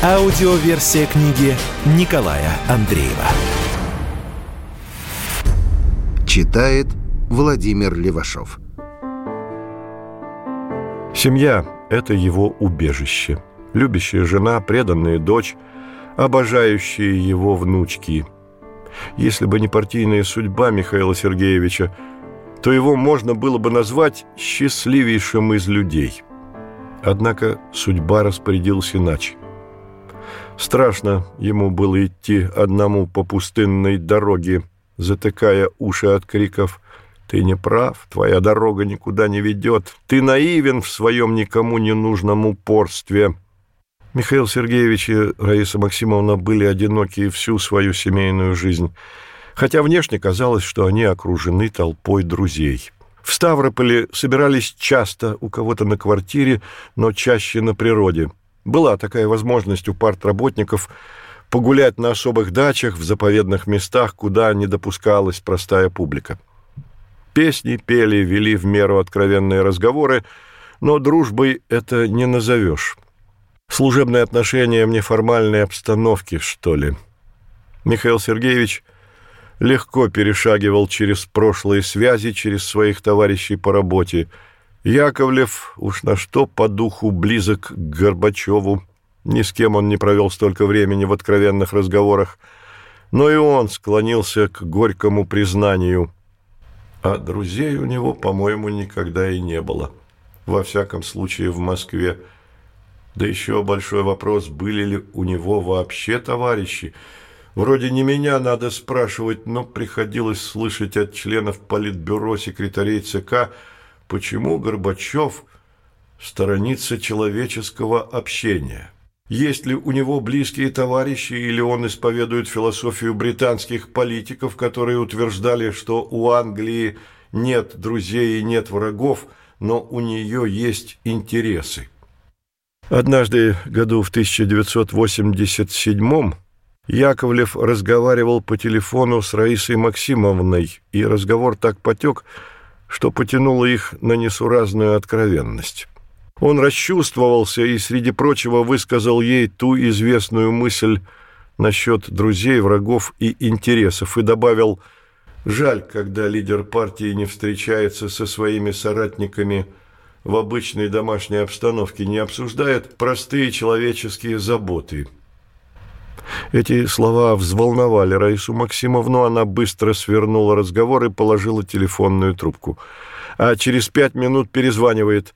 Аудиоверсия книги Николая Андреева. Читает Владимир Левашов. Семья – это его убежище. Любящая жена, преданная дочь, обожающие его внучки. Если бы не партийная судьба Михаила Сергеевича, то его можно было бы назвать счастливейшим из людей. Однако судьба распорядилась иначе. Страшно ему было идти одному по пустынной дороге, затыкая уши от криков «Ты не прав, твоя дорога никуда не ведет, ты наивен в своем никому не нужном упорстве». Михаил Сергеевич и Раиса Максимовна были одиноки всю свою семейную жизнь – хотя внешне казалось, что они окружены толпой друзей. В Ставрополе собирались часто у кого-то на квартире, но чаще на природе. Была такая возможность у партработников погулять на особых дачах в заповедных местах, куда не допускалась простая публика. Песни пели, вели в меру откровенные разговоры, но дружбой это не назовешь. Служебные отношения в неформальной обстановке, что ли. Михаил Сергеевич – легко перешагивал через прошлые связи, через своих товарищей по работе. Яковлев уж на что по духу близок к Горбачеву. Ни с кем он не провел столько времени в откровенных разговорах. Но и он склонился к горькому признанию. А друзей у него, по-моему, никогда и не было. Во всяком случае, в Москве. Да еще большой вопрос, были ли у него вообще товарищи – Вроде не меня надо спрашивать, но приходилось слышать от членов Политбюро секретарей ЦК, почему Горбачев сторонится человеческого общения. Есть ли у него близкие товарищи, или он исповедует философию британских политиков, которые утверждали, что у Англии нет друзей и нет врагов, но у нее есть интересы. Однажды, году в 1987 Яковлев разговаривал по телефону с Раисой Максимовной, и разговор так потек, что потянуло их на несуразную откровенность. Он расчувствовался и, среди прочего, высказал ей ту известную мысль насчет друзей, врагов и интересов, и добавил «Жаль, когда лидер партии не встречается со своими соратниками в обычной домашней обстановке, не обсуждает простые человеческие заботы». Эти слова взволновали Раису Максимовну, она быстро свернула разговор и положила телефонную трубку. А через пять минут перезванивает.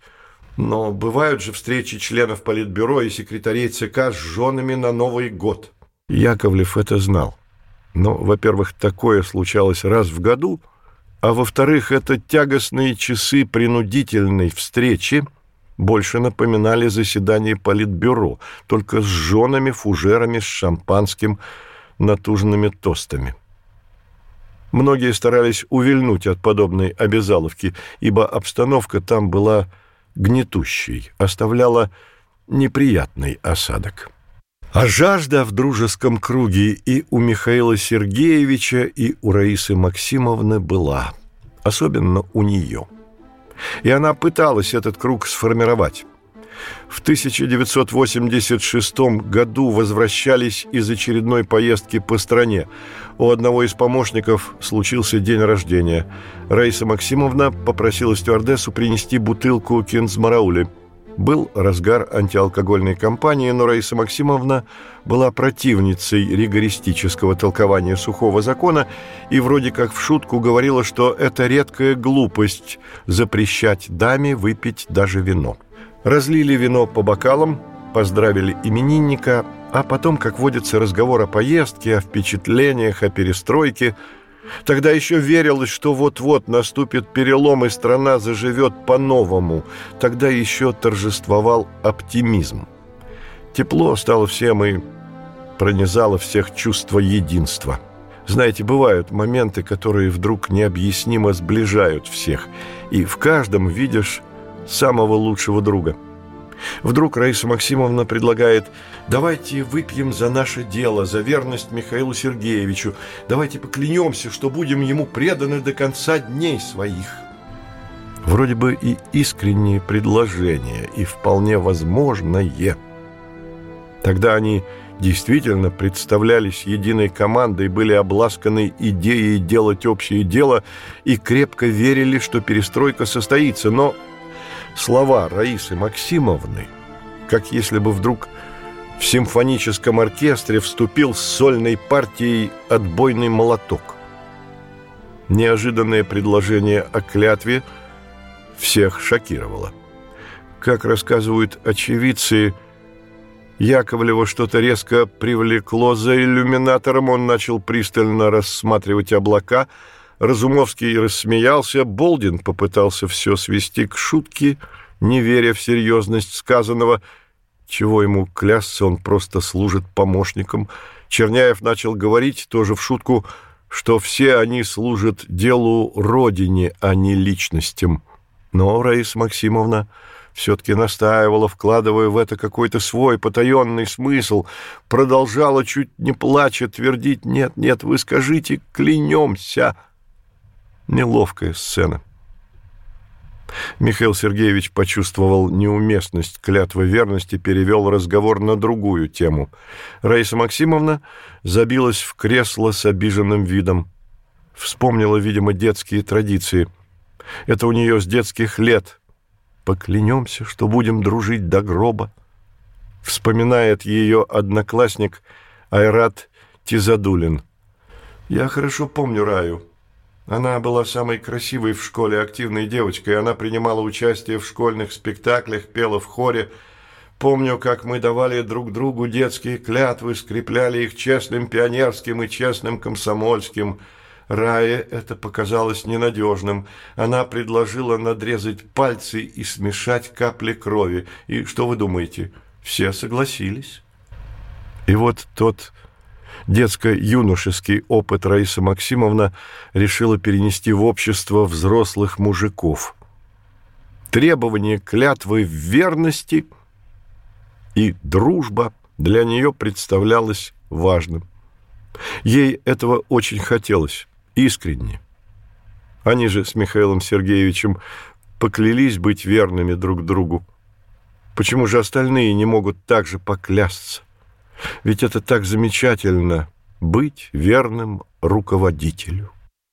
Но бывают же встречи членов Политбюро и секретарей ЦК с женами на Новый год. Яковлев это знал. Но, во-первых, такое случалось раз в году, а во-вторых, это тягостные часы принудительной встречи – больше напоминали заседание политбюро, только с женами, фужерами, с шампанским, натужными тостами. Многие старались увильнуть от подобной обязаловки, ибо обстановка там была гнетущей, оставляла неприятный осадок. А жажда в дружеском круге и у Михаила Сергеевича, и у Раисы Максимовны была, особенно у нее – и она пыталась этот круг сформировать. В 1986 году возвращались из очередной поездки по стране. У одного из помощников случился день рождения. Раиса Максимовна попросила стюардессу принести бутылку кинзмараули – был разгар антиалкогольной кампании, но Раиса Максимовна была противницей ригористического толкования сухого закона и вроде как в шутку говорила, что это редкая глупость запрещать даме выпить даже вино. Разлили вино по бокалам, поздравили именинника, а потом, как водится, разговор о поездке, о впечатлениях, о перестройке – Тогда еще верилось, что вот-вот наступит перелом, и страна заживет по-новому. Тогда еще торжествовал оптимизм. Тепло стало всем, и пронизало всех чувство единства. Знаете, бывают моменты, которые вдруг необъяснимо сближают всех, и в каждом видишь самого лучшего друга. Вдруг Раиса Максимовна предлагает «Давайте выпьем за наше дело, за верность Михаилу Сергеевичу. Давайте поклянемся, что будем ему преданы до конца дней своих». Вроде бы и искреннее предложение, и вполне возможное. Тогда они действительно представлялись единой командой, были обласканы идеей делать общее дело и крепко верили, что перестройка состоится. Но слова Раисы Максимовны, как если бы вдруг в симфоническом оркестре вступил с сольной партией отбойный молоток. Неожиданное предложение о клятве – всех шокировало. Как рассказывают очевидцы, Яковлева что-то резко привлекло за иллюминатором, он начал пристально рассматривать облака, Разумовский рассмеялся, Болдин попытался все свести к шутке, не веря в серьезность сказанного, чего ему клясться, он просто служит помощником. Черняев начал говорить, тоже в шутку, что все они служат делу Родине, а не личностям. Но Раиса Максимовна все-таки настаивала, вкладывая в это какой-то свой потаенный смысл, продолжала, чуть не плача, твердить «Нет, нет, вы скажите, клянемся!» Неловкая сцена. Михаил Сергеевич почувствовал неуместность клятвы верности, перевел разговор на другую тему. Раиса Максимовна забилась в кресло с обиженным видом. Вспомнила, видимо, детские традиции – это у нее с детских лет. Поклянемся, что будем дружить до гроба. Вспоминает ее одноклассник Айрат Тизадулин. Я хорошо помню Раю. Она была самой красивой в школе активной девочкой. Она принимала участие в школьных спектаклях, пела в хоре. Помню, как мы давали друг другу детские клятвы, скрепляли их честным пионерским и честным комсомольским – Рае это показалось ненадежным. Она предложила надрезать пальцы и смешать капли крови. И что вы думаете? Все согласились. И вот тот детско-юношеский опыт Раиса Максимовна решила перенести в общество взрослых мужиков. Требование клятвы в верности и дружба для нее представлялось важным. Ей этого очень хотелось искренне. Они же с Михаилом Сергеевичем поклялись быть верными друг другу. Почему же остальные не могут так же поклясться? Ведь это так замечательно — быть верным руководителю.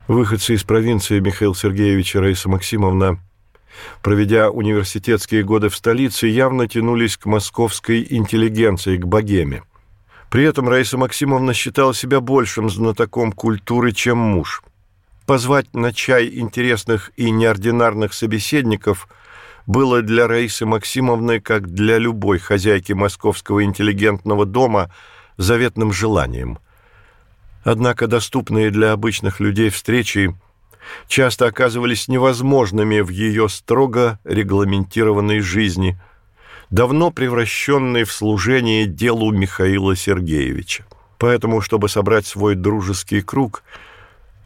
Выходцы из провинции Михаил Сергеевич и Раиса Максимовна, проведя университетские годы в столице, явно тянулись к московской интеллигенции, к богеме. При этом Раиса Максимовна считала себя большим знатоком культуры, чем муж. Позвать на чай интересных и неординарных собеседников было для Раисы Максимовны, как для любой хозяйки московского интеллигентного дома, заветным желанием. Однако доступные для обычных людей встречи часто оказывались невозможными в ее строго регламентированной жизни – давно превращенный в служение делу Михаила Сергеевича. Поэтому, чтобы собрать свой дружеский круг,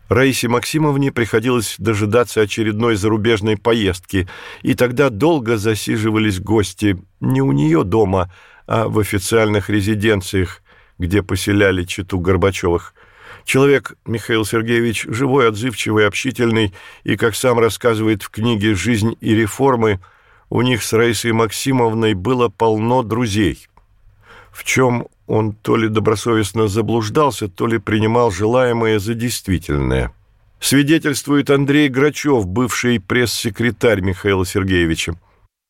Раисе Максимовне приходилось дожидаться очередной зарубежной поездки, и тогда долго засиживались гости не у нее дома, а в официальных резиденциях, где поселяли читу Горбачевых. Человек Михаил Сергеевич живой, отзывчивый, общительный, и, как сам рассказывает в книге «Жизнь и реформы», у них с Раисой Максимовной было полно друзей. В чем он то ли добросовестно заблуждался, то ли принимал желаемое за действительное. Свидетельствует Андрей Грачев, бывший пресс-секретарь Михаила Сергеевича.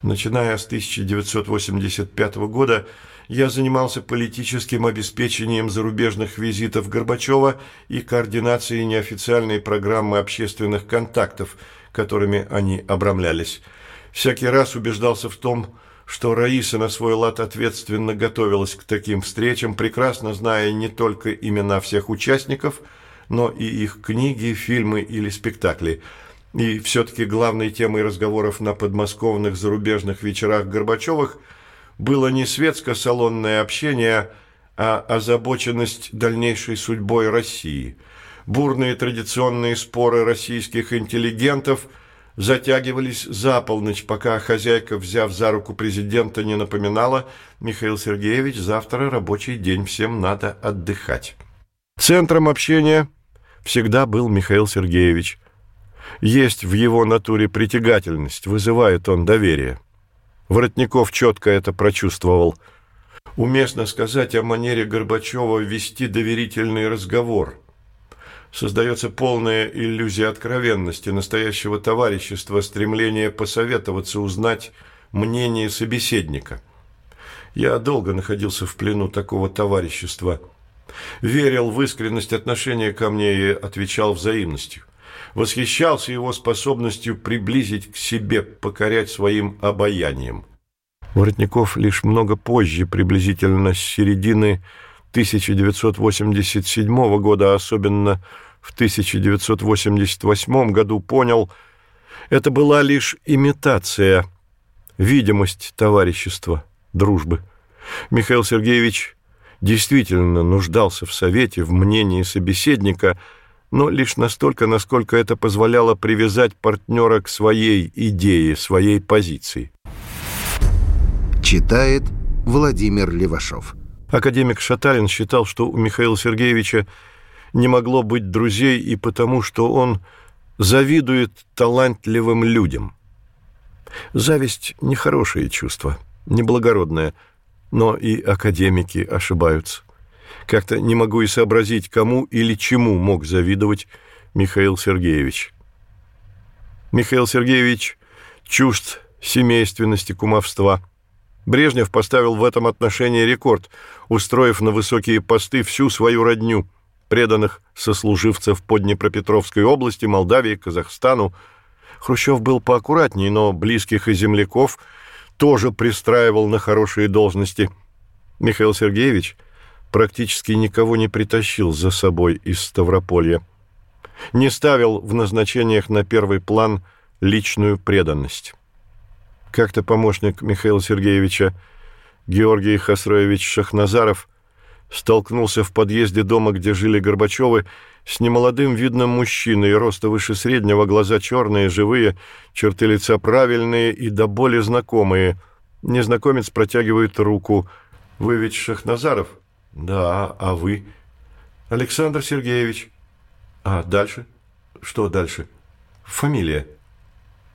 Начиная с 1985 года я занимался политическим обеспечением зарубежных визитов Горбачева и координацией неофициальной программы общественных контактов, которыми они обрамлялись – всякий раз убеждался в том, что Раиса на свой лад ответственно готовилась к таким встречам, прекрасно зная не только имена всех участников, но и их книги, фильмы или спектакли. И все-таки главной темой разговоров на подмосковных зарубежных вечерах Горбачевых было не светско-салонное общение, а озабоченность дальнейшей судьбой России. Бурные традиционные споры российских интеллигентов затягивались за полночь, пока хозяйка, взяв за руку президента, не напоминала «Михаил Сергеевич, завтра рабочий день, всем надо отдыхать». Центром общения всегда был Михаил Сергеевич. Есть в его натуре притягательность, вызывает он доверие. Воротников четко это прочувствовал – Уместно сказать о манере Горбачева вести доверительный разговор. Создается полная иллюзия откровенности, настоящего товарищества, стремление посоветоваться, узнать мнение собеседника. Я долго находился в плену такого товарищества. Верил в искренность отношения ко мне и отвечал взаимностью. Восхищался его способностью приблизить к себе, покорять своим обаянием – Воротников лишь много позже, приблизительно с середины 1987 года, особенно в 1988 году, понял, это была лишь имитация, видимость товарищества, дружбы. Михаил Сергеевич действительно нуждался в совете, в мнении собеседника, но лишь настолько, насколько это позволяло привязать партнера к своей идее, своей позиции. Читает Владимир Левашов. Академик Шаталин считал, что у Михаила Сергеевича не могло быть друзей и потому, что он завидует талантливым людям. Зависть – нехорошее чувство, неблагородное, но и академики ошибаются. Как-то не могу и сообразить, кому или чему мог завидовать Михаил Сергеевич. Михаил Сергеевич чужд семейственности, кумовства – Брежнев поставил в этом отношении рекорд, устроив на высокие посты всю свою родню, преданных сослуживцев по Днепропетровской области, Молдавии, Казахстану. Хрущев был поаккуратнее, но близких и земляков тоже пристраивал на хорошие должности. Михаил Сергеевич практически никого не притащил за собой из Ставрополья. Не ставил в назначениях на первый план личную преданность. Как-то помощник Михаила Сергеевича Георгий Хасроевич Шахназаров столкнулся в подъезде дома, где жили Горбачевы, с немолодым видным мужчиной, роста выше среднего, глаза черные, живые, черты лица правильные и до боли знакомые. Незнакомец протягивает руку. «Вы ведь Шахназаров?» «Да, а вы?» «Александр Сергеевич». «А дальше?» «Что дальше?» «Фамилия».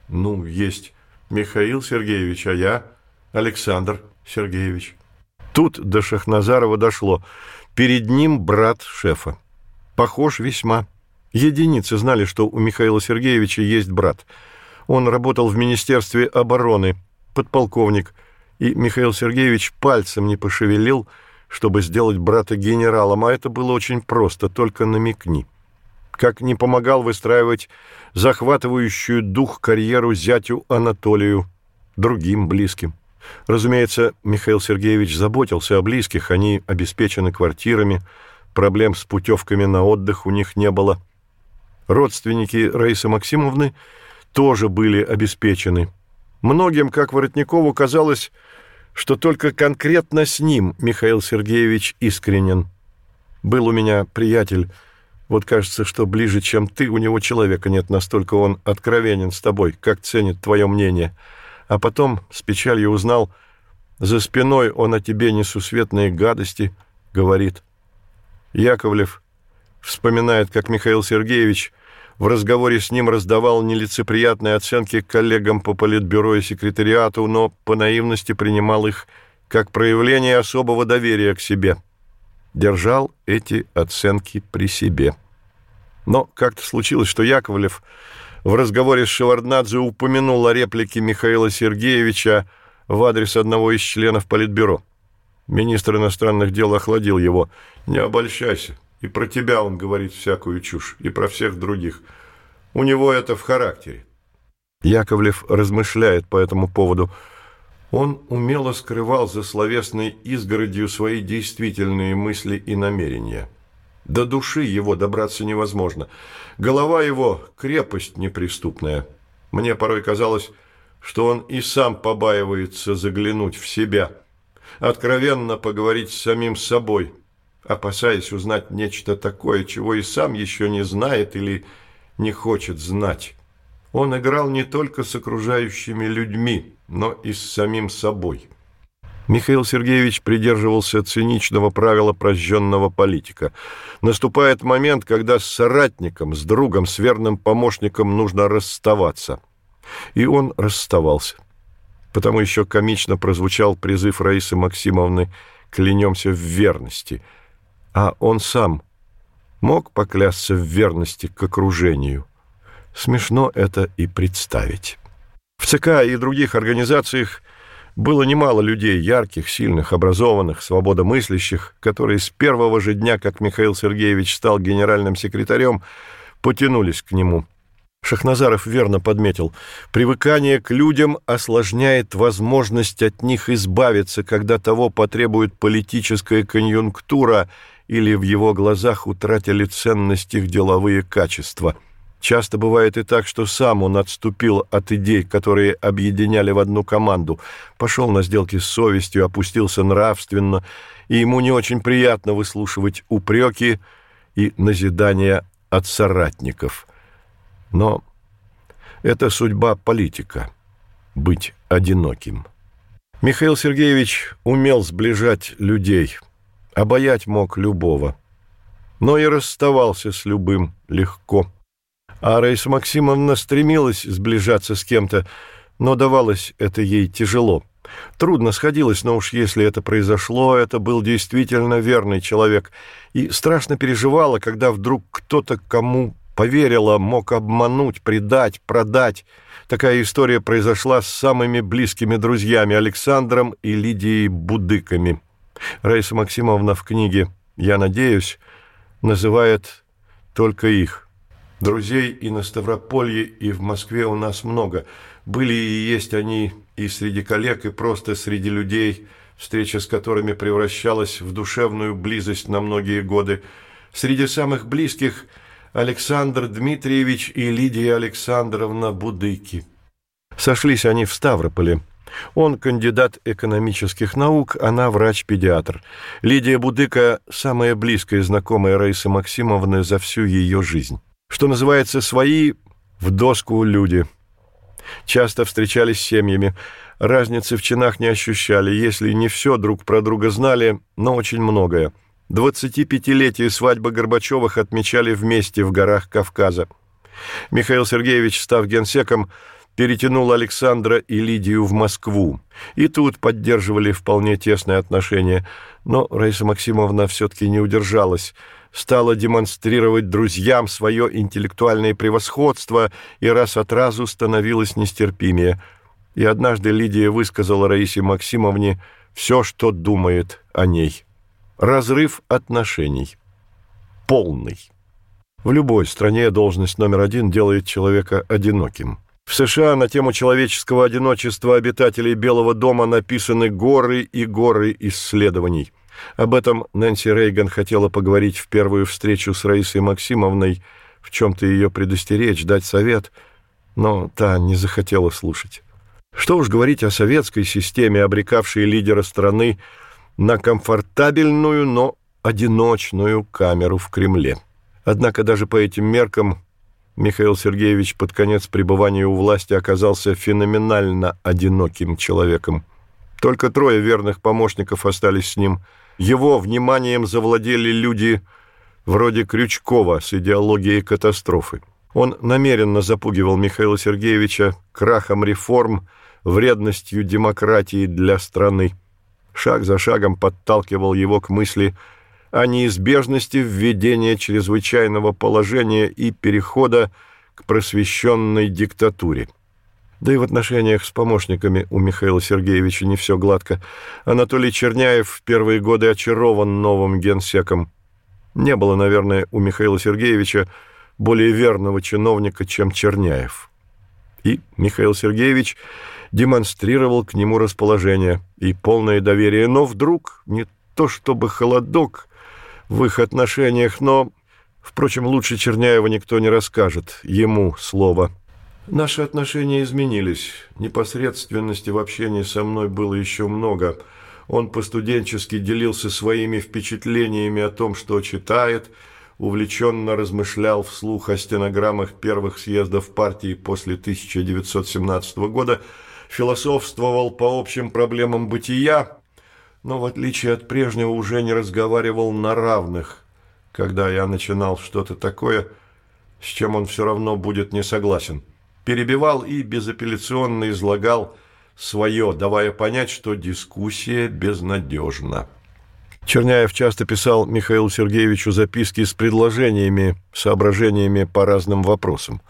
«Ну, есть». Михаил Сергеевич, а я Александр Сергеевич. Тут до Шахназарова дошло. Перед ним брат шефа. Похож весьма. Единицы знали, что у Михаила Сергеевича есть брат. Он работал в Министерстве обороны, подполковник, и Михаил Сергеевич пальцем не пошевелил, чтобы сделать брата генералом, а это было очень просто, только намекни как не помогал выстраивать захватывающую дух карьеру зятю Анатолию, другим близким. Разумеется, Михаил Сергеевич заботился о близких, они обеспечены квартирами, проблем с путевками на отдых у них не было. Родственники Раисы Максимовны тоже были обеспечены. Многим, как Воротникову, казалось, что только конкретно с ним Михаил Сергеевич искренен. Был у меня приятель, вот кажется, что ближе, чем ты, у него человека нет, настолько он откровенен с тобой, как ценит твое мнение. А потом с печалью узнал, за спиной он о тебе несусветные гадости говорит. Яковлев вспоминает, как Михаил Сергеевич в разговоре с ним раздавал нелицеприятные оценки коллегам по политбюро и секретариату, но по наивности принимал их как проявление особого доверия к себе – держал эти оценки при себе. Но как-то случилось, что Яковлев в разговоре с Шеварднадзе упомянул о реплике Михаила Сергеевича в адрес одного из членов Политбюро. Министр иностранных дел охладил его. «Не обольщайся. И про тебя он говорит всякую чушь, и про всех других. У него это в характере». Яковлев размышляет по этому поводу – он умело скрывал за словесной изгородью свои действительные мысли и намерения. До души его добраться невозможно. Голова его – крепость неприступная. Мне порой казалось, что он и сам побаивается заглянуть в себя. откровенно поговорить с самим собой, опасаясь узнать нечто такое, чего и сам еще не знает или не хочет знать. Он играл не только с окружающими людьми, но и с самим собой. Михаил Сергеевич придерживался циничного правила прожженного политика. Наступает момент, когда с соратником, с другом, с верным помощником нужно расставаться. И он расставался. Потому еще комично прозвучал призыв Раисы Максимовны «Клянемся в верности». А он сам мог поклясться в верности к окружению. Смешно это и представить. В ЦК и других организациях было немало людей, ярких, сильных, образованных, свободомыслящих, которые с первого же дня, как Михаил Сергеевич стал генеральным секретарем, потянулись к нему. Шахназаров верно подметил, привыкание к людям осложняет возможность от них избавиться, когда того потребует политическая конъюнктура или в его глазах утратили ценность их деловые качества – Часто бывает и так, что сам он отступил от идей, которые объединяли в одну команду, пошел на сделки с совестью, опустился нравственно, и ему не очень приятно выслушивать упреки и назидания от соратников. Но это судьба политика — быть одиноким. Михаил Сергеевич умел сближать людей, обаять мог любого, но и расставался с любым легко — а Раиса Максимовна стремилась сближаться с кем-то, но давалось это ей тяжело. Трудно сходилось, но уж если это произошло, это был действительно верный человек. И страшно переживала, когда вдруг кто-то, кому поверила, мог обмануть, предать, продать. Такая история произошла с самыми близкими друзьями Александром и Лидией Будыками. Раиса Максимовна в книге «Я надеюсь» называет только их – Друзей и на Ставрополье, и в Москве у нас много. Были и есть они и среди коллег, и просто среди людей, встреча с которыми превращалась в душевную близость на многие годы. Среди самых близких Александр Дмитриевич и Лидия Александровна Будыки. Сошлись они в Ставрополе. Он кандидат экономических наук, она врач-педиатр. Лидия Будыка – самая близкая знакомая Раисы Максимовны за всю ее жизнь. Что называется, свои в доску люди. Часто встречались с семьями. Разницы в чинах не ощущали. Если не все друг про друга знали, но очень многое. 25-летие свадьбы Горбачевых отмечали вместе в горах Кавказа. Михаил Сергеевич, став генсеком, перетянул Александра и Лидию в Москву. И тут поддерживали вполне тесные отношения. Но Раиса Максимовна все-таки не удержалась – стала демонстрировать друзьям свое интеллектуальное превосходство и раз от разу становилась нестерпимее. И однажды Лидия высказала Раисе Максимовне все, что думает о ней. Разрыв отношений. Полный. В любой стране должность номер один делает человека одиноким. В США на тему человеческого одиночества обитателей Белого дома написаны горы и горы исследований – об этом Нэнси Рейган хотела поговорить в первую встречу с Раисой Максимовной, в чем-то ее предостеречь, дать совет, но та не захотела слушать. Что уж говорить о советской системе, обрекавшей лидера страны на комфортабельную, но одиночную камеру в Кремле. Однако даже по этим меркам Михаил Сергеевич под конец пребывания у власти оказался феноменально одиноким человеком. Только трое верных помощников остались с ним – его вниманием завладели люди вроде Крючкова с идеологией катастрофы. Он намеренно запугивал Михаила Сергеевича крахом реформ, вредностью демократии для страны. Шаг за шагом подталкивал его к мысли о неизбежности введения чрезвычайного положения и перехода к просвещенной диктатуре. Да и в отношениях с помощниками у Михаила Сергеевича не все гладко. Анатолий Черняев в первые годы очарован новым генсеком. Не было, наверное, у Михаила Сергеевича более верного чиновника, чем Черняев. И Михаил Сергеевич демонстрировал к нему расположение и полное доверие. Но вдруг, не то чтобы холодок в их отношениях, но, впрочем, лучше Черняева никто не расскажет, ему слово – Наши отношения изменились. Непосредственности в общении со мной было еще много. Он постуденчески делился своими впечатлениями о том, что читает, увлеченно размышлял вслух о стенограммах первых съездов партии после 1917 года, философствовал по общим проблемам бытия, но в отличие от прежнего уже не разговаривал на равных, когда я начинал что-то такое, с чем он все равно будет не согласен. Перебивал и безапелляционно излагал свое, давая понять, что дискуссия безнадежна. Черняев часто писал Михаилу Сергеевичу записки с предложениями, соображениями по разным вопросам.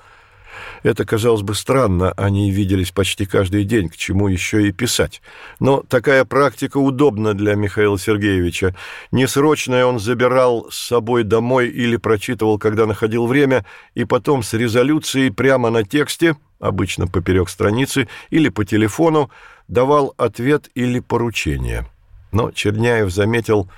Это, казалось бы, странно, они виделись почти каждый день, к чему еще и писать. Но такая практика удобна для Михаила Сергеевича. Несрочное он забирал с собой домой или прочитывал, когда находил время, и потом с резолюцией прямо на тексте, обычно поперек страницы, или по телефону, давал ответ или поручение. Но Черняев заметил,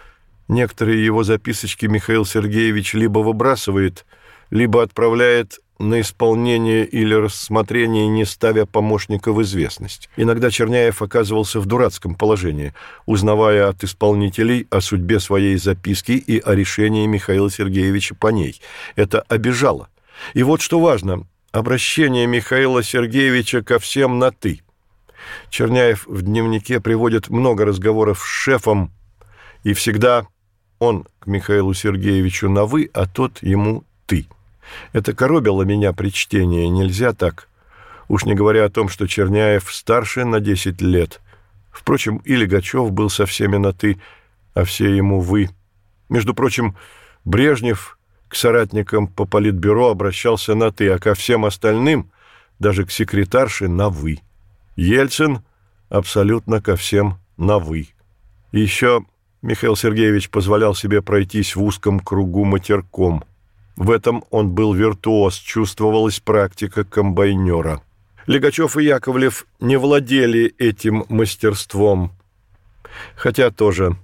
некоторые его записочки Михаил Сергеевич либо выбрасывает, либо отправляет на исполнение или рассмотрение, не ставя помощника в известность. Иногда Черняев оказывался в дурацком положении, узнавая от исполнителей о судьбе своей записки и о решении Михаила Сергеевича по ней. Это обижало. И вот что важно, обращение Михаила Сергеевича ко всем на «ты». Черняев в дневнике приводит много разговоров с шефом, и всегда он к Михаилу Сергеевичу на «вы», а тот ему «ты». Это коробило меня при чтении, нельзя так. Уж не говоря о том, что Черняев старше на 10 лет. Впрочем, и Легачев был со всеми на «ты», а все ему «вы». Между прочим, Брежнев к соратникам по политбюро обращался на «ты», а ко всем остальным, даже к секретарше, на «вы». Ельцин абсолютно ко всем на «вы». Еще Михаил Сергеевич позволял себе пройтись в узком кругу матерком – в этом он был виртуоз, чувствовалась практика комбайнера. Легачев и Яковлев не владели этим мастерством, хотя тоже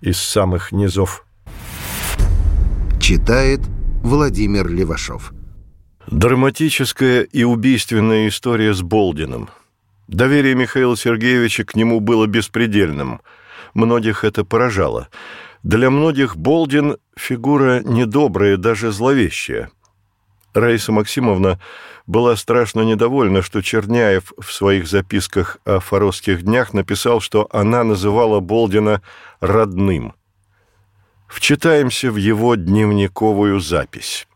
из самых низов. Читает Владимир Левашов. Драматическая и убийственная история с Болдиным. Доверие Михаила Сергеевича к нему было беспредельным. Многих это поражало – для многих Болдин – фигура недобрая, даже зловещая. Раиса Максимовна была страшно недовольна, что Черняев в своих записках о форосских днях написал, что она называла Болдина «родным». Вчитаемся в его дневниковую запись.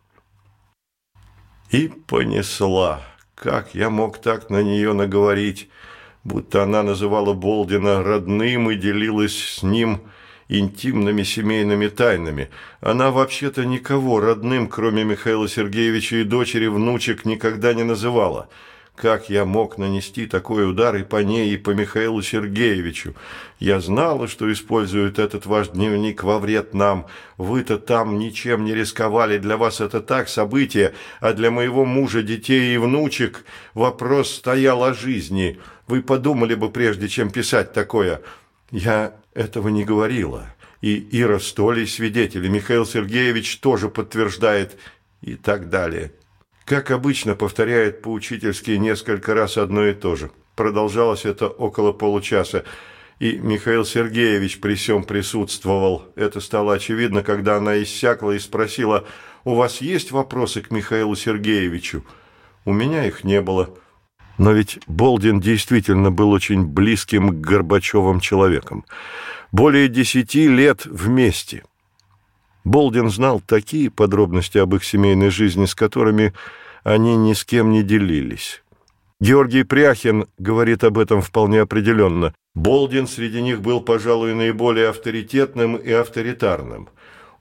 И понесла. Как я мог так на нее наговорить, будто она называла Болдина родным и делилась с ним – интимными семейными тайнами. Она вообще-то никого родным, кроме Михаила Сергеевича и дочери, внучек никогда не называла. Как я мог нанести такой удар и по ней, и по Михаилу Сергеевичу? Я знала, что используют этот ваш дневник во вред нам. Вы-то там ничем не рисковали, для вас это так событие, а для моего мужа, детей и внучек вопрос стоял о жизни. Вы подумали бы, прежде чем писать такое. Я этого не говорила. И Ира Столи свидетели, Михаил Сергеевич тоже подтверждает и так далее. Как обычно, повторяет поучительски несколько раз одно и то же. Продолжалось это около получаса, и Михаил Сергеевич при всем присутствовал. Это стало очевидно, когда она иссякла и спросила, «У вас есть вопросы к Михаилу Сергеевичу?» У меня их не было. Но ведь Болдин действительно был очень близким к Горбачевым человеком более десяти лет вместе. Болдин знал такие подробности об их семейной жизни, с которыми они ни с кем не делились. Георгий Пряхин говорит об этом вполне определенно. Болдин среди них был, пожалуй, наиболее авторитетным и авторитарным.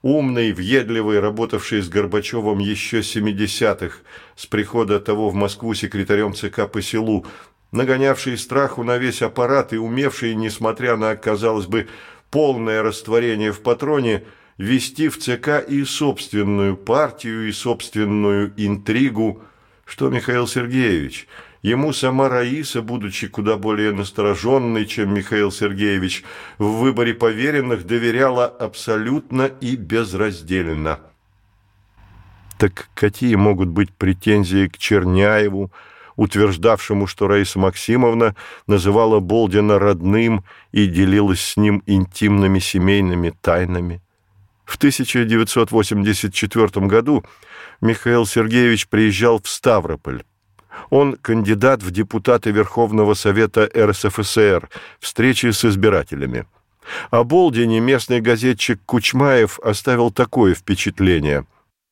Умный, въедливый, работавший с Горбачевым еще 70-х, с прихода того в Москву секретарем ЦК по селу, нагонявший страху на весь аппарат и умевший, несмотря на, казалось бы, полное растворение в патроне, вести в ЦК и собственную партию, и собственную интригу, что Михаил Сергеевич. Ему сама Раиса, будучи куда более настороженной, чем Михаил Сергеевич, в выборе поверенных доверяла абсолютно и безраздельно. Так какие могут быть претензии к Черняеву, утверждавшему, что Раиса Максимовна называла Болдина родным и делилась с ним интимными семейными тайнами. В 1984 году Михаил Сергеевич приезжал в Ставрополь. Он кандидат в депутаты Верховного Совета РСФСР, встречи с избирателями. О Болдине местный газетчик Кучмаев оставил такое впечатление.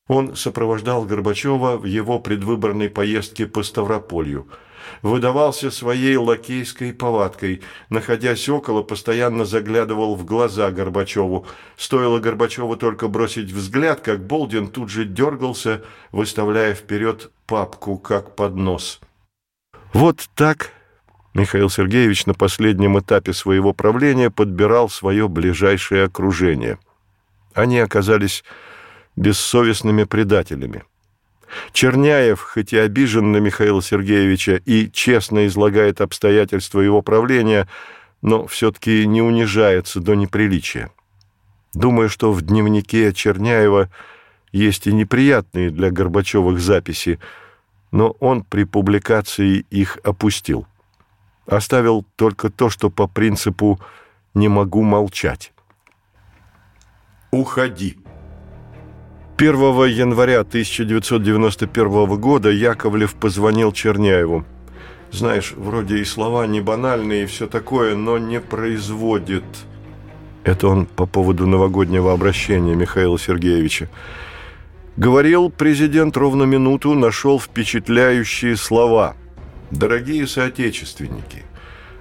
Он сопровождал Горбачева в его предвыборной поездке по Ставрополью – выдавался своей лакейской повадкой. Находясь около, постоянно заглядывал в глаза Горбачеву. Стоило Горбачеву только бросить взгляд, как Болдин тут же дергался, выставляя вперед папку, как поднос. Вот так Михаил Сергеевич на последнем этапе своего правления подбирал свое ближайшее окружение. Они оказались бессовестными предателями. Черняев, хоть и обижен на Михаила Сергеевича и честно излагает обстоятельства его правления, но все-таки не унижается до неприличия. Думаю, что в дневнике Черняева есть и неприятные для Горбачевых записи, но он при публикации их опустил. Оставил только то, что по принципу «не могу молчать». «Уходи». 1 января 1991 года Яковлев позвонил Черняеву. Знаешь, вроде и слова не банальные и все такое, но не производит. Это он по поводу новогоднего обращения Михаила Сергеевича. Говорил президент ровно минуту, нашел впечатляющие слова. «Дорогие соотечественники,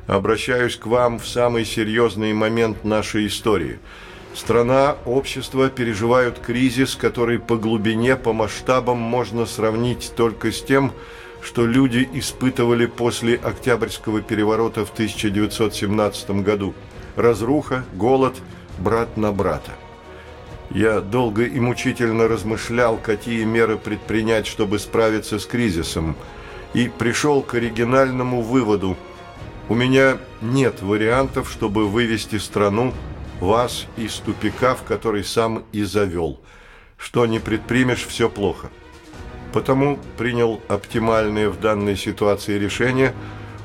обращаюсь к вам в самый серьезный момент нашей истории – Страна, общество переживают кризис, который по глубине, по масштабам можно сравнить только с тем, что люди испытывали после Октябрьского переворота в 1917 году. Разруха, голод, брат на брата. Я долго и мучительно размышлял, какие меры предпринять, чтобы справиться с кризисом, и пришел к оригинальному выводу. У меня нет вариантов, чтобы вывести страну вас из тупика, в который сам и завел. Что не предпримешь, все плохо. Потому принял оптимальное в данной ситуации решение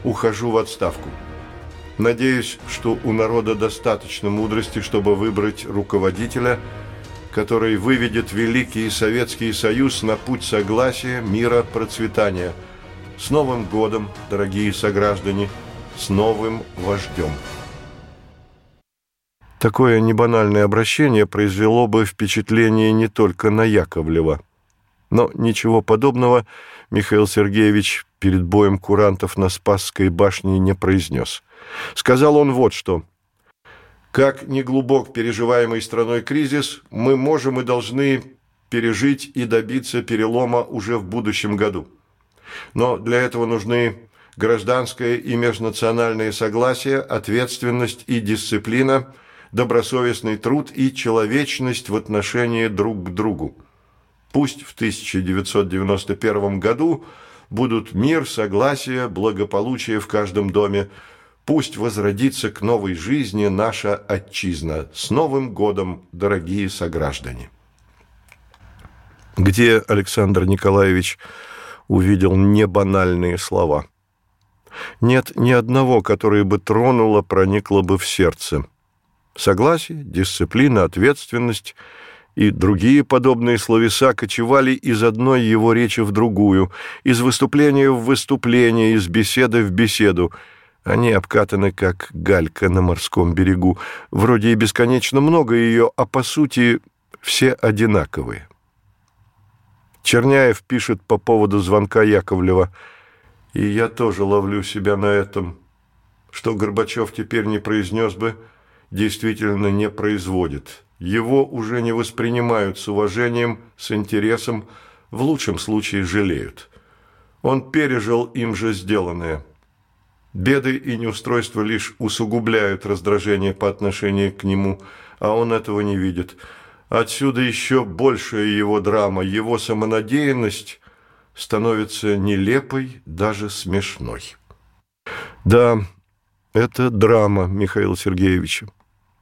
«ухожу в отставку». Надеюсь, что у народа достаточно мудрости, чтобы выбрать руководителя, который выведет Великий Советский Союз на путь согласия, мира, процветания. С Новым годом, дорогие сограждане, с новым вождем! Такое небанальное обращение произвело бы впечатление не только на Яковлева. Но ничего подобного Михаил Сергеевич перед боем курантов на Спасской башне не произнес. Сказал он вот что. «Как неглубок переживаемый страной кризис, мы можем и должны пережить и добиться перелома уже в будущем году. Но для этого нужны гражданское и межнациональное согласие, ответственность и дисциплина – добросовестный труд и человечность в отношении друг к другу. Пусть в 1991 году будут мир, согласие, благополучие в каждом доме. Пусть возродится к новой жизни наша отчизна. С Новым годом, дорогие сограждане! Где Александр Николаевич увидел небанальные слова? Нет ни одного, которое бы тронуло, проникло бы в сердце. Согласие, дисциплина, ответственность и другие подобные словеса кочевали из одной его речи в другую, из выступления в выступление, из беседы в беседу. Они обкатаны, как галька на морском берегу. Вроде и бесконечно много ее, а по сути все одинаковые. Черняев пишет по поводу звонка Яковлева. «И я тоже ловлю себя на этом, что Горбачев теперь не произнес бы – действительно не производит. Его уже не воспринимают с уважением, с интересом, в лучшем случае жалеют. Он пережил им же сделанное. Беды и неустройства лишь усугубляют раздражение по отношению к нему, а он этого не видит. Отсюда еще большая его драма, его самонадеянность становится нелепой, даже смешной. Да, это драма Михаила Сергеевича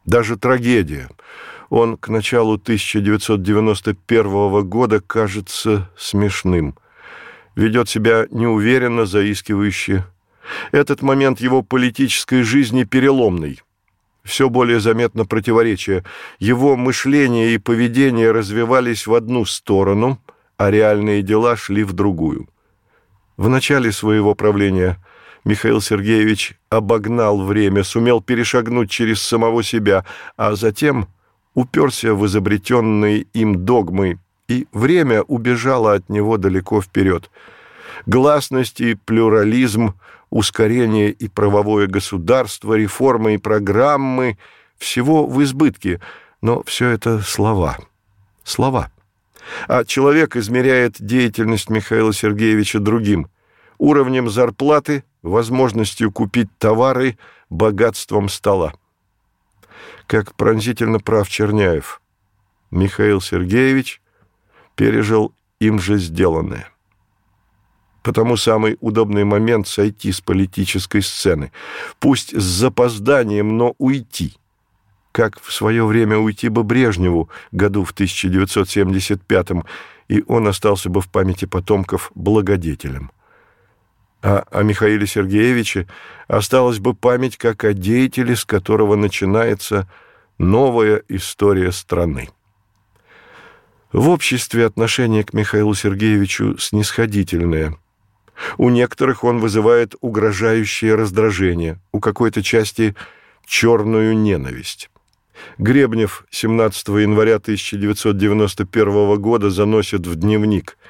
даже трагедия. Он к началу 1991 года кажется смешным. ведет себя неуверенно, заискивающе. Этот момент его политической жизни переломный. Все более заметно противоречие. Его мышление и поведение развивались в одну сторону, а реальные дела шли в другую. В начале своего правления Михаил Сергеевич обогнал время, сумел перешагнуть через самого себя, а затем уперся в изобретенные им догмы, и время убежало от него далеко вперед. Гласность и плюрализм, ускорение и правовое государство, реформы и программы – всего в избытке, но все это слова. Слова. А человек измеряет деятельность Михаила Сергеевича другим – уровнем зарплаты, возможностью купить товары, богатством стола. Как пронзительно прав Черняев. Михаил Сергеевич пережил им же сделанное. Потому самый удобный момент сойти с политической сцены. Пусть с запозданием, но уйти. Как в свое время уйти бы Брежневу году в 1975-м, и он остался бы в памяти потомков благодетелем а о Михаиле Сергеевиче осталась бы память как о деятеле, с которого начинается новая история страны. В обществе отношение к Михаилу Сергеевичу снисходительное. У некоторых он вызывает угрожающее раздражение, у какой-то части черную ненависть. Гребнев 17 января 1991 года заносит в дневник –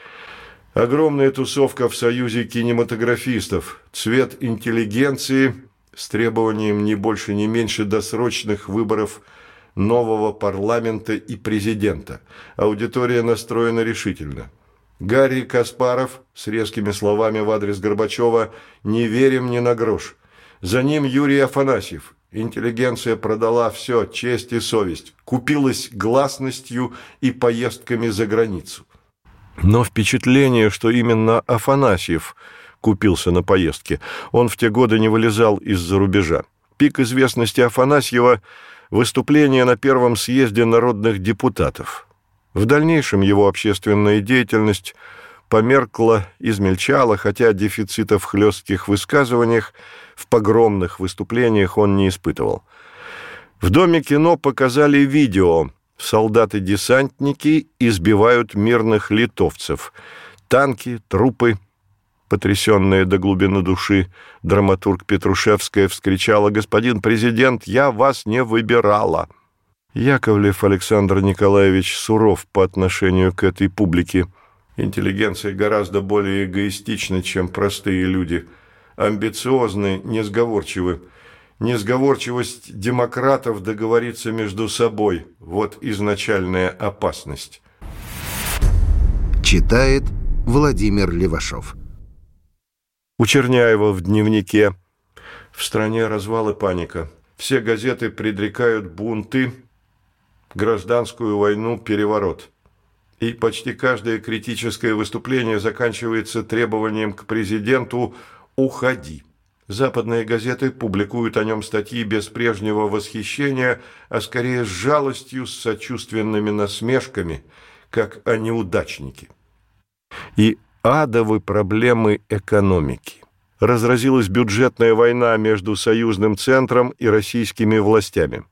Огромная тусовка в Союзе кинематографистов, цвет интеллигенции с требованием не больше, не меньше досрочных выборов нового парламента и президента. Аудитория настроена решительно. Гарри Каспаров с резкими словами в адрес Горбачева «Не верим ни на грош». За ним Юрий Афанасьев. Интеллигенция продала все, честь и совесть, купилась гласностью и поездками за границу. Но впечатление, что именно Афанасьев купился на поездке. Он в те годы не вылезал из-за рубежа. Пик известности Афанасьева – выступление на первом съезде народных депутатов. В дальнейшем его общественная деятельность померкла, измельчала, хотя дефицита в хлестких высказываниях, в погромных выступлениях он не испытывал. В Доме кино показали видео – солдаты-десантники избивают мирных литовцев. Танки, трупы. Потрясенная до глубины души, драматург Петрушевская вскричала «Господин президент, я вас не выбирала!» Яковлев Александр Николаевич суров по отношению к этой публике. Интеллигенция гораздо более эгоистична, чем простые люди. Амбициозны, несговорчивы. Несговорчивость демократов договориться между собой – вот изначальная опасность. Читает Владимир Левашов. У Черняева в дневнике «В стране развал и паника. Все газеты предрекают бунты, гражданскую войну, переворот. И почти каждое критическое выступление заканчивается требованием к президенту «Уходи». Западные газеты публикуют о нем статьи без прежнего восхищения, а скорее с жалостью, с сочувственными насмешками, как о неудачнике. И адовы проблемы экономики. Разразилась бюджетная война между союзным центром и российскими властями.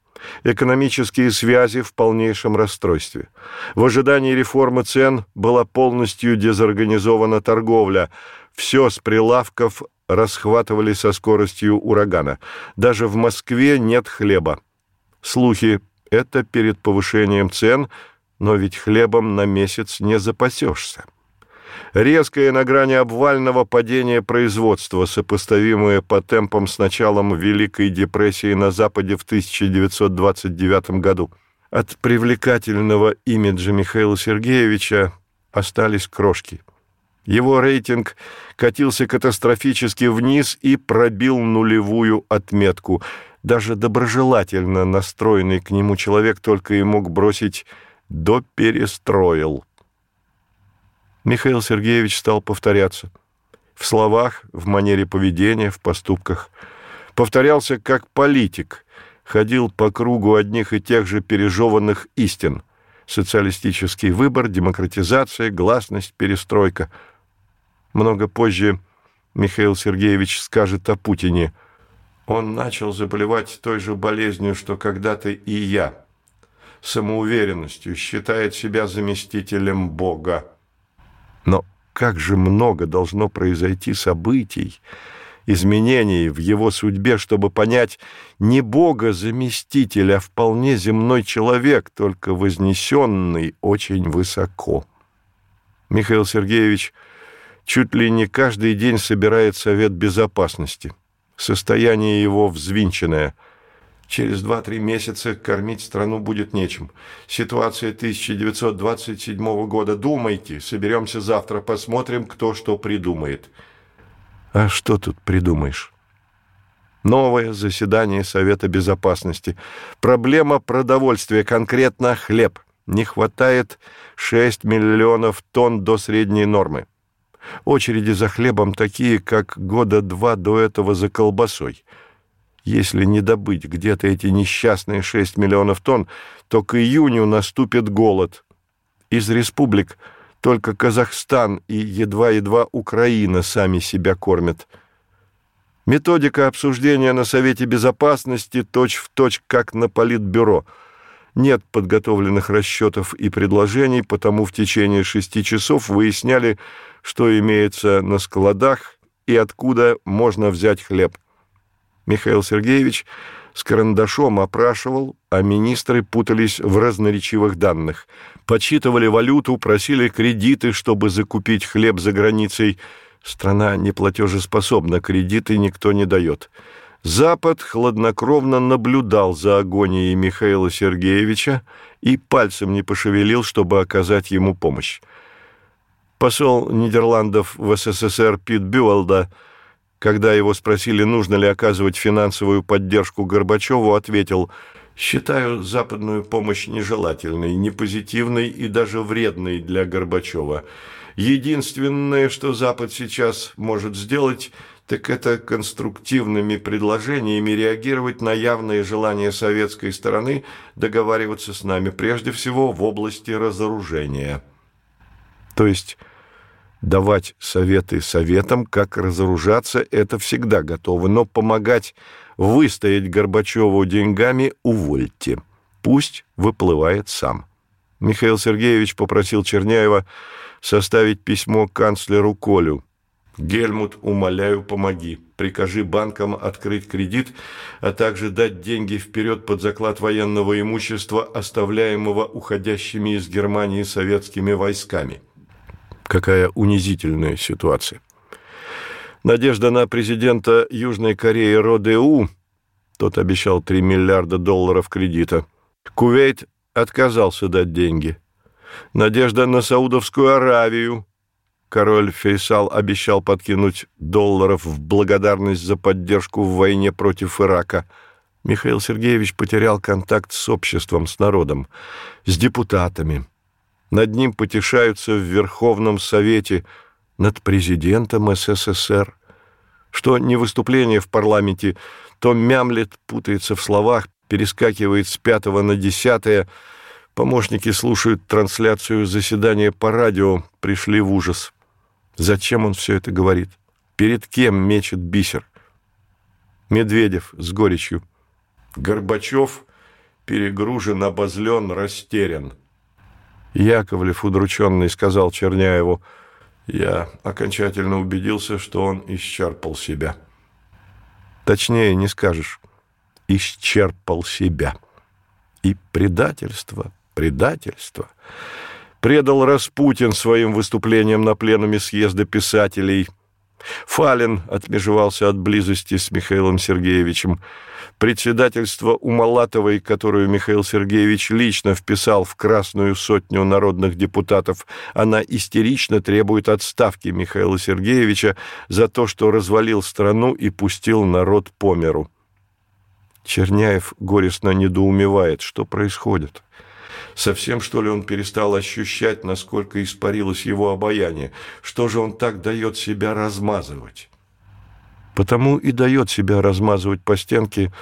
Экономические связи в полнейшем расстройстве. В ожидании реформы цен была полностью дезорганизована торговля. Все с прилавков расхватывали со скоростью урагана. Даже в Москве нет хлеба. Слухи – это перед повышением цен, но ведь хлебом на месяц не запасешься. Резкое на грани обвального падения производства, сопоставимое по темпам с началом Великой депрессии на Западе в 1929 году. От привлекательного имиджа Михаила Сергеевича остались крошки – его рейтинг катился катастрофически вниз и пробил нулевую отметку. Даже доброжелательно настроенный к нему человек только и мог бросить «до перестроил». Михаил Сергеевич стал повторяться. В словах, в манере поведения, в поступках. Повторялся как политик, ходил по кругу одних и тех же пережеванных истин – социалистический выбор, демократизация, гласность, перестройка – Много позже Михаил Сергеевич скажет о Путине. Он начал заболевать той же болезнью, что когда-то и я. Самоуверенностью, считает себя заместителем Бога. Но как же много должно произойти событий, изменений в его судьбе, чтобы понять не Бога заместитель, а вполне земной человек, только вознесенный очень высоко. Михаил Сергеевич чуть ли не каждый день собирает Совет Безопасности. Состояние его взвинченное. Через 2-3 месяца кормить страну будет нечем. Ситуация 1927 года. Думайте, соберемся завтра, посмотрим, кто что придумает. А что тут придумаешь? Новое заседание Совета Безопасности. Проблема продовольствия, конкретно хлеб. Не хватает 6 миллионов тонн до средней нормы. Очереди за хлебом такие, как года два до этого за колбасой. Если не добыть где-то эти несчастные 6 миллионов тонн, то к июню наступит голод. Из республик – только Казахстан и едва-едва Украина сами себя кормят. Методика обсуждения на Совете Безопасности точь-в-точь, как на Политбюро. Нет подготовленных расчетов и предложений, потому в течение шести часов выясняли, что имеется на складах и откуда можно взять хлеб. Михаил Сергеевич с карандашом опрашивал, а министры путались в разноречивых данных. Подсчитывали валюту, просили кредиты, чтобы закупить хлеб за границей. Страна неплатежеспособна, кредиты никто не дает. Запад хладнокровно наблюдал за агонией Михаила Сергеевича и пальцем не пошевелил, чтобы оказать ему помощь. Посол Нидерландов в СССР Пит Бюэлда – когда его спросили, нужно ли оказывать финансовую поддержку Горбачеву, ответил «Считаю западную помощь нежелательной, непозитивной и даже вредной для Горбачева. Единственное, что Запад сейчас может сделать, так это конструктивными предложениями реагировать на явные желания советской стороны договариваться с нами, прежде всего в области разоружения». То есть Давать советы советам, как разоружаться, это всегда готово, но помогать выстоять Горбачеву деньгами увольте. Пусть выплывает сам. Михаил Сергеевич попросил Черняева составить письмо канцлеру Колю. «Гельмут, умоляю, помоги. Прикажи банкам открыть кредит, а также дать деньги вперед под заклад военного имущества, оставляемого уходящими из Германии советскими войсками». Какая унизительная ситуация. Надежда на президента Южной Кореи Родеу, тот обещал 3 миллиарда долларов кредита. Кувейт отказался дать деньги. Надежда на Саудовскую Аравию. Король Фейсал обещал подкинуть долларов в благодарность за поддержку в войне против Ирака. Михаил Сергеевич потерял контакт с обществом, с народом, с депутатами. Над ним потешаются в Верховном Совете, над президентом СССР. Что не выступление в парламенте, то мямлет, путается в словах, перескакивает с пятого на десятое. Помощники слушают трансляцию заседания по радио, пришли в ужас. Зачем он все это говорит? Перед кем мечет бисер? Медведев с горечью. Горбачев перегружен, обозлен, растерян. Яковлев, удрученный, сказал Черняеву, «Я окончательно убедился, что он исчерпал себя». Точнее не скажешь, исчерпал себя. И предательство, предательство. Предал Распутин своим выступлением на пленуме съезда писателей – Фалин отмежевался от близости с Михаилом Сергеевичем. Председательство у Малатовой, которую Михаил Сергеевич лично вписал в красную сотню народных депутатов, она истерично требует отставки Михаила Сергеевича за то, что развалил страну и пустил народ по миру. Черняев горестно недоумевает, что происходит. Совсем, что ли, он перестал ощущать, насколько испарилось его обаяние? Что же он так дает себя размазывать? Потому и дает себя размазывать по стенке,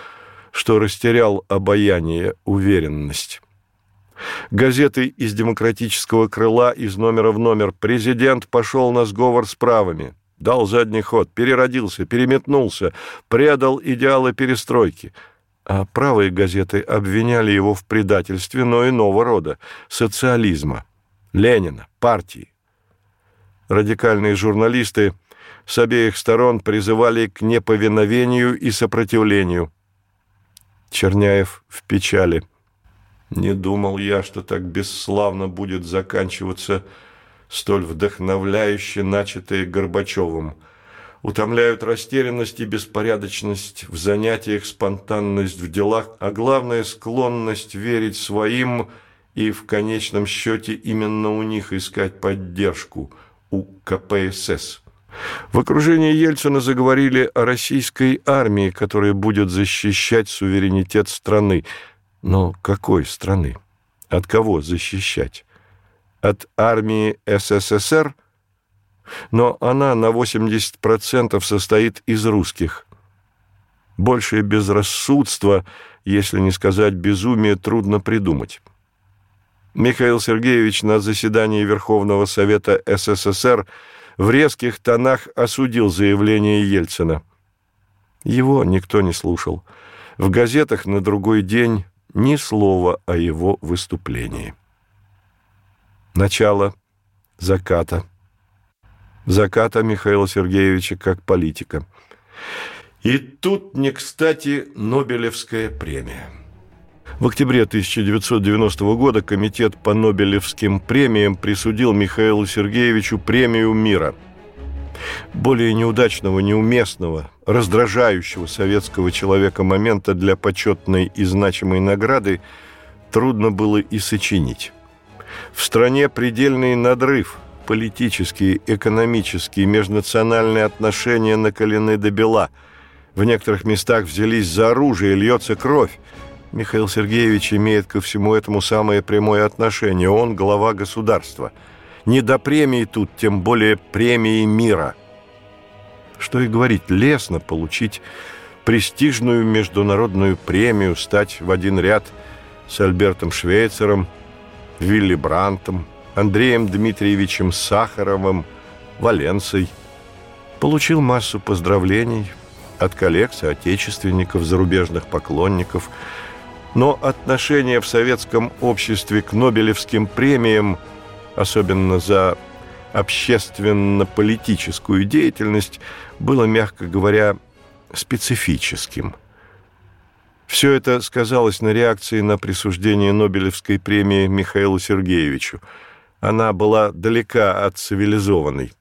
что растерял обаяние, уверенность. Газеты из демократического крыла из номера в номер. Президент пошел на сговор с правыми. Дал задний ход, переродился, переметнулся, предал идеалы перестройки. А правые газеты обвиняли его в предательстве, но иного рода – социализма, Ленина, партии. Радикальные журналисты с обеих сторон призывали к неповиновению и сопротивлению. Черняев в печали – не думал я, что так бесславно будет заканчиваться столь вдохновляюще начатое Горбачевым. Утомляют растерянность и беспорядочность в занятиях, спонтанность в делах, а главное – склонность верить своим и в конечном счете именно у них искать поддержку, у КПСС. В окружении Ельцина заговорили о российской армии, которая будет защищать суверенитет страны – но какой страны? От кого защищать? От армии СССР? Но она на 80% состоит из русских. Большее безрассудство, если не сказать безумие, трудно придумать. Михаил Сергеевич на заседании Верховного Совета СССР в резких тонах осудил заявление Ельцина. Его никто не слушал. В газетах на другой день ни слова о его выступлении. Начало заката. Заката Михаила Сергеевича как политика. И тут не кстати Нобелевская премия. В октябре 1990 года Комитет по Нобелевским премиям присудил Михаилу Сергеевичу премию мира – более неудачного, неуместного, раздражающего советского человека момента для почетной и значимой награды трудно было и сочинить. В стране предельный надрыв, политические, экономические, межнациональные отношения накалены до бела. В некоторых местах взялись за оружие, льется кровь. Михаил Сергеевич имеет ко всему этому самое прямое отношение. Он глава государства – не до премии тут, тем более премии мира. Что и говорить, лестно получить престижную международную премию, стать в один ряд с Альбертом Швейцером, Вилли Брантом, Андреем Дмитриевичем Сахаровым, Валенсой. Получил массу поздравлений от коллег, соотечественников, зарубежных поклонников, но отношение в советском обществе к Нобелевским премиям – особенно за общественно-политическую деятельность, было, мягко говоря, специфическим. Все это сказалось на реакции на присуждение Нобелевской премии Михаилу Сергеевичу. Она была далека от цивилизованной.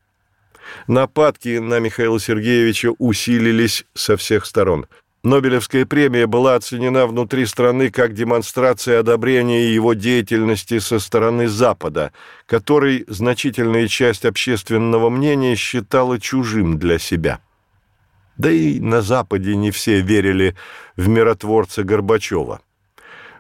Нападки на Михаила Сергеевича усилились со всех сторон – Нобелевская премия была оценена внутри страны как демонстрация одобрения его деятельности со стороны Запада, который значительная часть общественного мнения считала чужим для себя. Да и на Западе не все верили в миротворца Горбачева.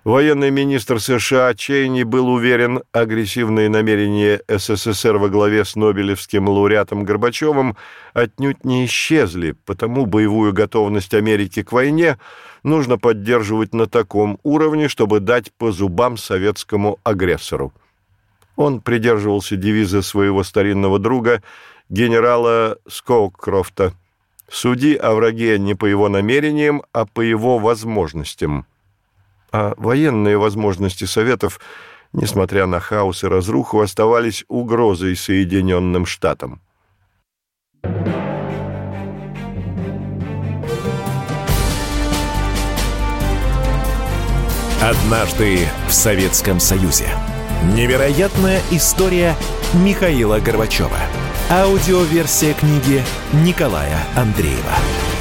Военный министр США Чейни был уверен, агрессивные намерения СССР во главе с Нобелевским лауреатом Горбачевым отнюдь не исчезли, потому боевую готовность Америки к войне нужно поддерживать на таком уровне, чтобы дать по зубам советскому агрессору. Он придерживался девиза своего старинного друга, генерала Скоукрофта «Суди о враге не по его намерениям, а по его возможностям» а военные возможности Советов, несмотря на хаос и разруху, оставались угрозой Соединенным Штатам. Однажды в Советском Союзе. Невероятная история Михаила Горбачева. Аудиоверсия книги Николая Андреева.